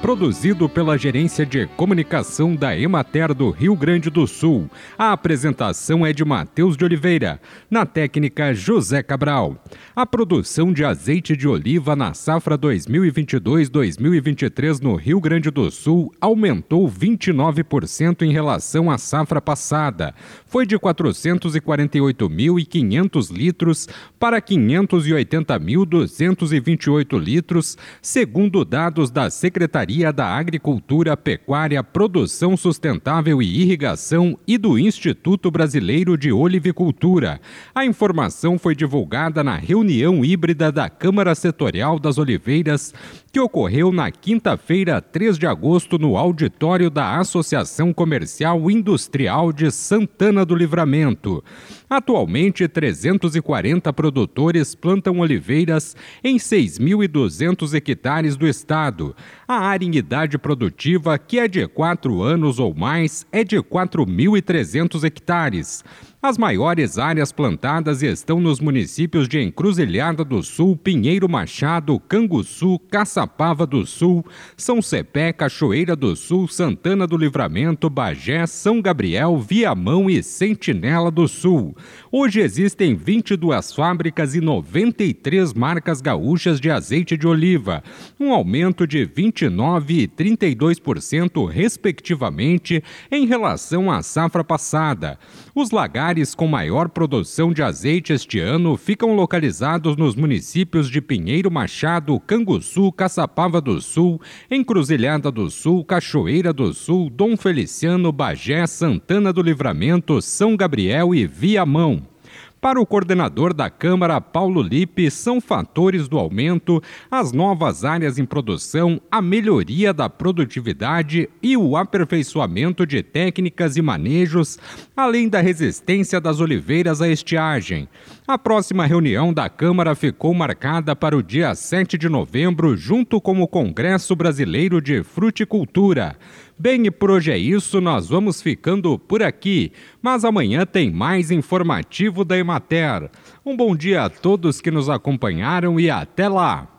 produzido pela Gerência de Comunicação da Emater do Rio Grande do Sul. A apresentação é de Matheus de Oliveira, na técnica José Cabral. A produção de azeite de oliva na safra 2022-2023 no Rio Grande do Sul aumentou 29% em relação à safra passada. Foi de 448.500 litros para 580.228 litros, segundo dados da Secretaria da Agricultura, Pecuária, Produção Sustentável e Irrigação e do Instituto Brasileiro de Olivicultura. A informação foi divulgada na reunião híbrida da Câmara Setorial das Oliveiras, que ocorreu na quinta-feira, 3 de agosto, no auditório da Associação Comercial Industrial de Santana do Livramento. Atualmente, 340 produtores plantam oliveiras em 6.200 hectares do estado. A área em idade produtiva, que é de 4 anos ou mais, é de 4.300 hectares. As maiores áreas plantadas estão nos municípios de Encruzilhada do Sul, Pinheiro Machado, Canguçu, Caçapava do Sul, São Cepé, Cachoeira do Sul, Santana do Livramento, Bagé, São Gabriel, Viamão e Sentinela do Sul. Hoje existem 22 fábricas e 93 marcas gaúchas de azeite de oliva, um aumento de 29% e 32%, respectivamente, em relação à safra passada. Os lagares com maior produção de azeite este ano ficam localizados nos municípios de Pinheiro Machado, Canguçu, Caçapava do Sul, Encruzilhada do Sul, Cachoeira do Sul, Dom Feliciano, Bagé, Santana do Livramento, São Gabriel e Viamão. Para o coordenador da Câmara, Paulo Lipe, são fatores do aumento as novas áreas em produção, a melhoria da produtividade e o aperfeiçoamento de técnicas e manejos, além da resistência das oliveiras à estiagem. A próxima reunião da Câmara ficou marcada para o dia 7 de novembro, junto com o Congresso Brasileiro de Fruticultura. Bem, e por hoje é isso, nós vamos ficando por aqui, mas amanhã tem mais informativo da Emater. Um bom dia a todos que nos acompanharam e até lá!